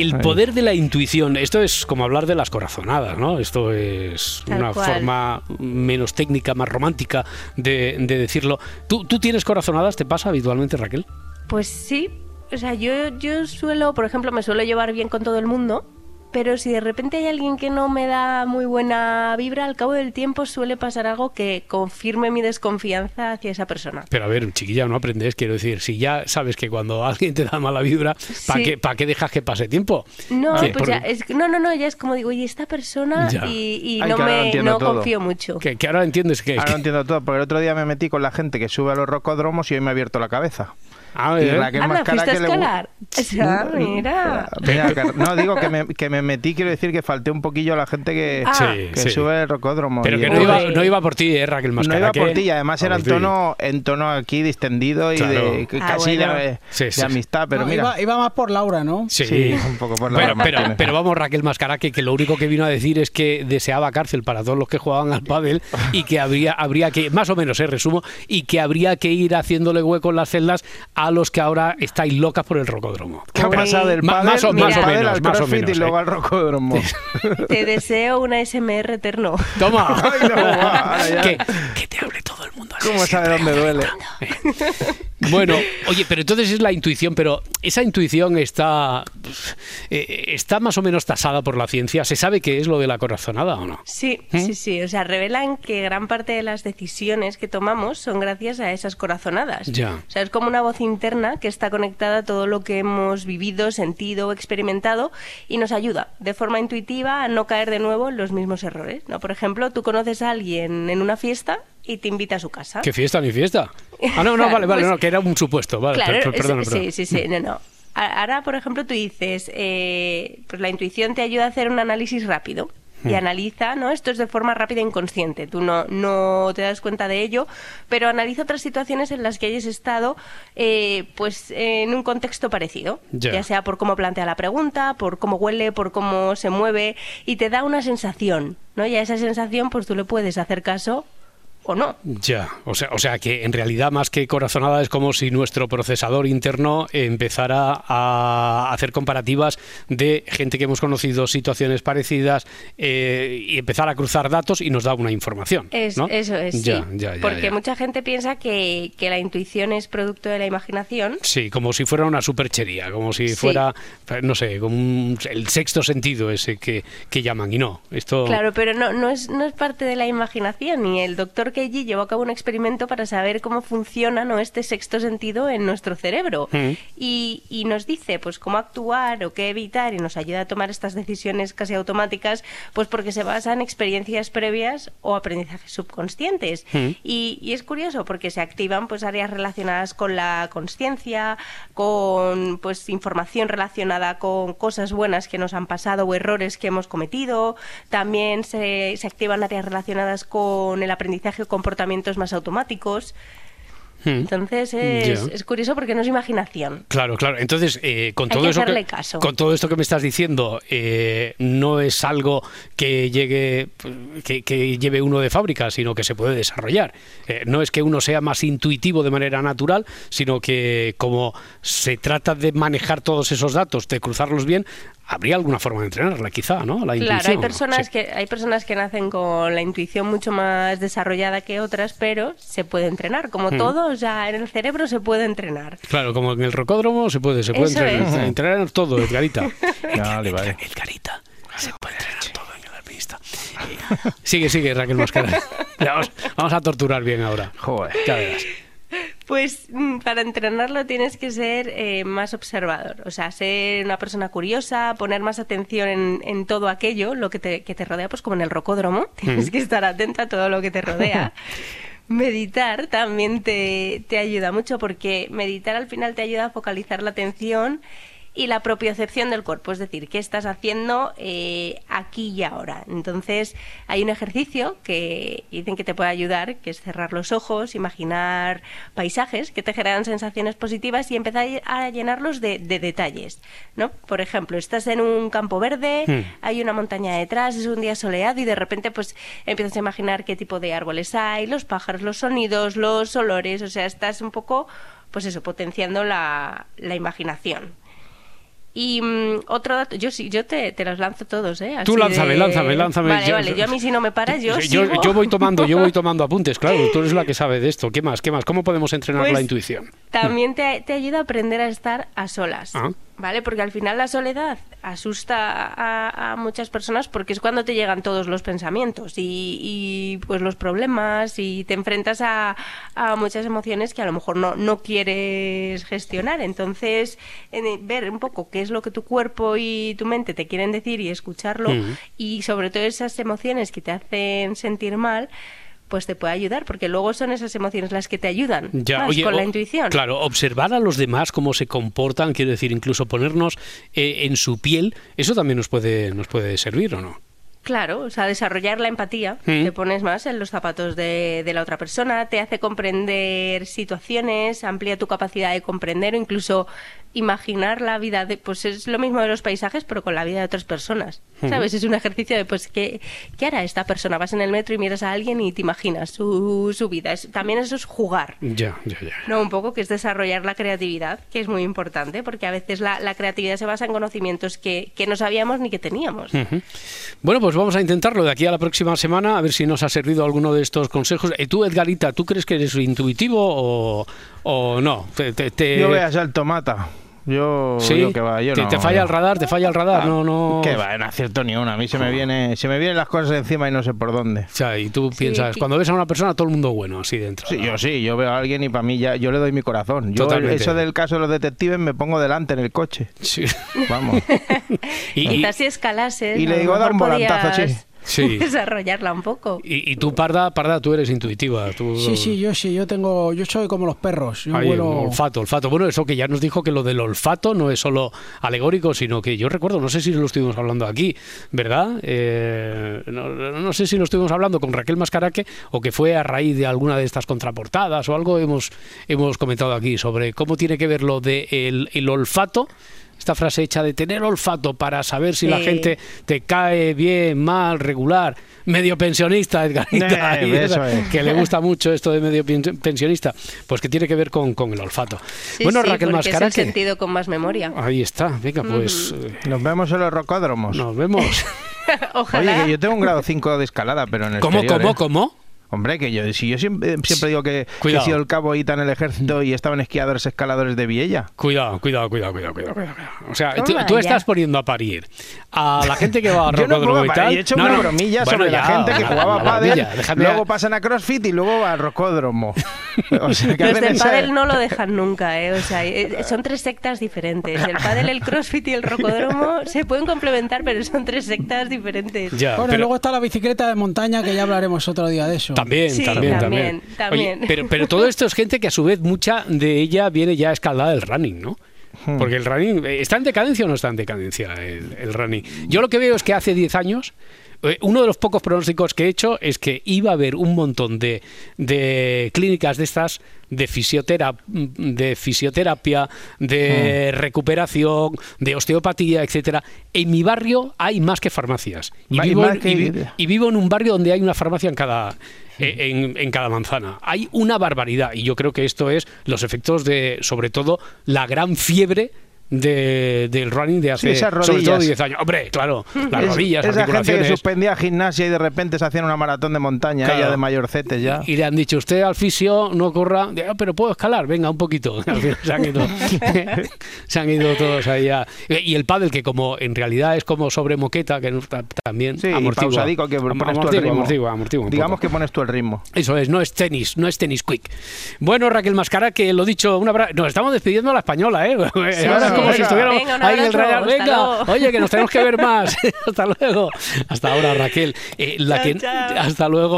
el poder de la intuición, esto es como hablar de las corazonadas, ¿no? Esto es una forma menos técnica, más romántica de, decirlo. ¿Tú, ¿Tú tienes corazonadas? ¿Te pasa habitualmente, Raquel? Pues sí, o sea, yo, yo suelo, por ejemplo, me suelo llevar bien con todo el mundo pero si de repente hay alguien que no me da muy buena vibra, al cabo del tiempo suele pasar algo que confirme mi desconfianza hacia esa persona. Pero a ver, chiquilla, no aprendes, quiero decir, si ya sabes que cuando alguien te da mala vibra, ¿para qué, qué dejas que pase tiempo? No, pues ya, es, no, no, no, ya es como digo, y esta persona y, no me no confío mucho. Que, ahora entiendes que... Ahora entiendo todo, porque el otro día me metí con la gente que sube a los rocódromos y hoy me ha abierto la cabeza. Ah, y Raquel ah, que a escalar. mira. no, digo que me, que me, metí, quiero decir que falté un poquillo a la gente que, ah. que sube el rocódromo. Pero que no iba, no iba, por ti, ¿eh, Raquel Mascara? No iba por ti, y además era en tono, en tono aquí distendido y de, ah, casi de, amistad. Pero mira. Iba, más por Laura, ¿no? Sí, un poco por Laura. Pero, pero, vamos, Raquel Mascara, que, que lo único que vino a decir es que deseaba cárcel para todos los que jugaban al pádel y que habría, habría que, más o menos, eh, resumo, y que habría que ir haciéndole hueco en las celdas a los que ahora estáis locas por el rocódromo. ¿Qué ha pasado del más, o, más o menos, más o menos, y luego ¿eh? al rocódromo? Te deseo una SMR eterno. Toma. que, que, te hable todo el mundo. ¿Cómo sabe dónde duele? Bueno, oye, pero entonces es la intuición, pero esa intuición está, eh, está más o menos tasada por la ciencia. ¿Se sabe qué es lo de la corazonada o no? Sí, ¿Mm? sí, sí. O sea, revelan que gran parte de las decisiones que tomamos son gracias a esas corazonadas. Ya. O sea, es como una voz interna que está conectada a todo lo que hemos vivido, sentido, experimentado y nos ayuda de forma intuitiva a no caer de nuevo en los mismos errores. ¿no? Por ejemplo, tú conoces a alguien en una fiesta y te invita a su casa. ¿Qué fiesta ni fiesta? Ah, no, no, vale, vale, no, que era un supuesto. Vale, claro, perdón, Sí, sí, sí, no, no. Ahora, por ejemplo, tú dices, eh, pues la intuición te ayuda a hacer un análisis rápido y hmm. analiza, ¿no? Esto es de forma rápida e inconsciente. Tú no, no te das cuenta de ello, pero analiza otras situaciones en las que hayas estado, eh, pues, en un contexto parecido. Ya sea por cómo plantea la pregunta, por cómo huele, por cómo se mueve, y te da una sensación, ¿no? Y a esa sensación, pues tú le puedes hacer caso o no. Ya, o sea, o sea que en realidad más que corazonada es como si nuestro procesador interno empezara a hacer comparativas de gente que hemos conocido, situaciones parecidas eh, y empezar a cruzar datos y nos da una información. Eso es, ya, ya, porque mucha gente piensa que, la intuición es producto de la imaginación. Sí, como si fuera una superchería, como si fuera, no sé, como el sexto sentido ese que, que, llaman y no. Esto... Claro, pero no, no, es, no es parte de la imaginación ni el doctor allí llevó a cabo un experimento para saber cómo funciona ¿no? este sexto sentido en nuestro cerebro. Mm. Y, y, nos dice pues cómo actuar o qué evitar y nos ayuda a tomar estas decisiones casi automáticas, pues porque se basa en experiencias previas o aprendizajes subconscientes. Mm. Y, y, es curioso porque se activan pues áreas relacionadas con la conciencia, con pues información relacionada con cosas buenas que nos han pasado o errores que hemos cometido. También se, se activan áreas relacionadas con el aprendizaje comportamientos más automáticos. Hmm. Entonces es, curioso porque no es imaginación. Claro, claro. Entonces, eh, con, todo eso que, con todo esto que me estás diciendo, eh, no es algo que llegue que, lleve uno de fábrica, sino que se puede desarrollar. Eh, no es que uno sea más intuitivo de manera natural, sino que como se trata de manejar todos esos datos, de cruzarlos bien, habría alguna forma de entrenarla, quizá, ¿no? La claro, hay personas, que, hay personas que nacen con la intuición mucho más desarrollada que otras, pero se puede entrenar. Como hmm. todo, ya en el cerebro se puede entrenar. Claro, como en el rocódromo se puede, se puede entrenar, entrenar, todo, Edgarita. vale, vale. Edgarita, se puede entrenar todo en el alpinista. sigue, sigue, Raquel Mascara. vamos, vamos, a torturar bien ahora. Joder. Ya verás. Pues mm, para entrenarlo tienes que ser eh, más observador, o sea, ser una persona curiosa, poner más atención en, todo aquello, lo que te, que te, rodea, pues como en el rocódromo, tienes mm. que estar atenta a todo lo que te rodea. meditar también te, te ayuda mucho porque meditar al final te ayuda a focalizar la atención y la propiocepción del cuerpo, es decir, qué estás haciendo eh, aquí y ahora. Entonces, hay un ejercicio que dicen que te puede ayudar, que es cerrar los ojos, imaginar paisajes que te generan sensaciones positivas y empezar a llenarlos de, detalles. ¿no? Por ejemplo, estás en un campo verde, hmm. hay una montaña detrás, es un día soleado y de repente pues empiezas a imaginar qué tipo de árboles hay, los pájaros, los sonidos, los olores, o sea, estás un poco, pues eso, potenciando la, la imaginación. Y mm, otro dato, yo sí, yo te, te, los lanzo todos, ¿eh? tú lánzame, lánzame, lánzame. Vale, vale, yo a mí si no me paras, yo, yo, yo, voy tomando, yo voy tomando apuntes, claro, tú eres la que sabe de esto. ¿Qué más? ¿Qué más? ¿Cómo podemos entrenar la pues intuición? También te, te, ayuda a aprender a estar a solas. Ah. ¿Vale? Porque al final la soledad asusta a, muchas personas porque es cuando te llegan todos los pensamientos y, pues los problemas y te enfrentas a, muchas emociones que a lo mejor no, no quieres gestionar. Entonces, ver un poco qué es lo que tu cuerpo y tu mente te quieren decir y escucharlo y sobre todo esas emociones que te hacen sentir mal, pues te puede ayudar, porque luego son esas emociones las que te ayudan con la intuición. Claro, observar a los demás cómo se comportan, quiero decir, incluso ponernos eh, en su piel, eso también nos puede, nos puede servir, ¿o no? Claro, o sea, desarrollar la empatía, mm. te pones más en los zapatos de, la otra persona, te hace comprender situaciones, amplía tu capacidad de comprender o incluso imaginar la vida de, pues es lo mismo de los paisajes, pero con la vida de otras personas. ¿Sabes? Es un ejercicio de, pues, ¿qué, ¿qué, hará esta persona? Vas en el metro y miras a alguien y te imaginas su, su vida. también eso es jugar. Ya, ya, ya. No, un poco que es desarrollar la creatividad, que es muy importante, porque a veces la, la creatividad se basa en conocimientos que, que, no sabíamos ni que teníamos. Bueno, pues vamos a intentarlo de aquí a la próxima semana, a ver si nos ha servido alguno de estos consejos. ¿Y tú, Edgarita, tú crees que eres intuitivo o, o no? Te, te, Yo voy a ser tomata. Yo, ¿Sí? que va, yo ¿Te, no. ¿Te falla el radar? ¿Te falla el radar? no, no. Que va, no acierto ni una. A mí se me viene, se me vienen las cosas encima y no sé por dónde. O sea, y tú piensas, cuando ves a una persona, todo el mundo bueno, así dentro. Sí, yo sí, yo veo a alguien y para mí ya, yo le doy mi corazón. Yo eso del caso de los detectives me pongo delante en el coche. Sí. Vamos. y, Quizás si escalases. Y le digo, dar un volantazo, sí sí. desarrollarla un poco. Y, tú, Parda, Parda, tú eres intuitiva. Tú... Sí, sí, yo sí, yo tengo, yo soy como los perros. Yo Olfato, olfato. Bueno, eso que ya nos dijo que lo del olfato no es solo alegórico, sino que yo recuerdo, no sé si lo estuvimos hablando aquí, ¿verdad? Eh, no, sé si lo estuvimos hablando con Raquel Mascaraque o que fue a raíz de alguna de estas contraportadas o algo hemos, hemos comentado aquí sobre cómo tiene que ver lo del de el olfato esta frase hecha de tener olfato para saber si la gente te cae bien, mal, regular. Medio pensionista, Edgarita, eh, que le gusta mucho esto de medio pensionista, pues que tiene que ver con, con el olfato. bueno, Raquel Mascara. Es el sentido con más memoria. Ahí está, venga, pues. Eh, Nos vemos en los rocódromos. Nos vemos. Ojalá. Oye, que yo tengo un grado 5 de escalada, pero en el ¿Cómo, cómo, ¿eh? cómo? Hombre, que yo, si yo siempre, siempre digo que, he sido el cabo y en el ejército y estaban esquiadores escaladores de Viella. Cuidado, cuidado, cuidado, cuidado, cuidado. O sea, tú, estás poniendo a parir a la gente que va a Rocódromo y tal. he hecho una bromilla sobre la gente que jugaba a pádel, luego pasan a CrossFit y luego a Rocódromo. O sea, que Los del pádel no lo dejan nunca, ¿eh? O sea, eh, son tres sectas diferentes. El pádel, el CrossFit y el Rocódromo se pueden complementar, pero son tres sectas diferentes. bueno, luego está la bicicleta de montaña, que ya hablaremos otro día de eso. También, también, también. pero, pero todo esto es gente que a su vez mucha de ella viene ya escaldada del running, ¿no? Hmm. Porque el running, ¿está en decadencia o no está en decadencia el, el running? Yo lo que veo es que hace 10 años eh, uno de los pocos pronósticos que he hecho es que iba a haber un montón de, de clínicas de estas de, fisioterapia, de fisioterapia, de hmm. recuperación, de osteopatía, etcétera. En mi barrio hay más que farmacias. Y vivo, y vivo en un barrio donde hay una farmacia en cada, eh, en, cada manzana. Hay una barbaridad y yo creo que esto es los efectos de, sobre todo, la gran fiebre de, del running de hace sobre todo 10 años. Hombre, claro, las rodillas, Esa gente que suspendía gimnasia y de repente se hacían una maratón de montaña, ya de mayorcetes ya. Y le han dicho, usted al fisio no corra, ah, pero puedo escalar, venga, un poquito. se, han ido, se han ido todos allá. Y el pádel, que como en realidad es como sobre moqueta, que también sí, amortigua. que pones tú el ritmo. Digamos que pones tú el ritmo. Eso es, no es tenis, no es tenis quick. Bueno, Raquel Mascara, que lo dicho, una nos estamos despidiendo a la española, ¿eh? Como si estuviéramos ahí en el Real. Venga, oye, que nos tenemos que ver más. hasta luego. Hasta ahora, Raquel. Eh, la que, hasta luego.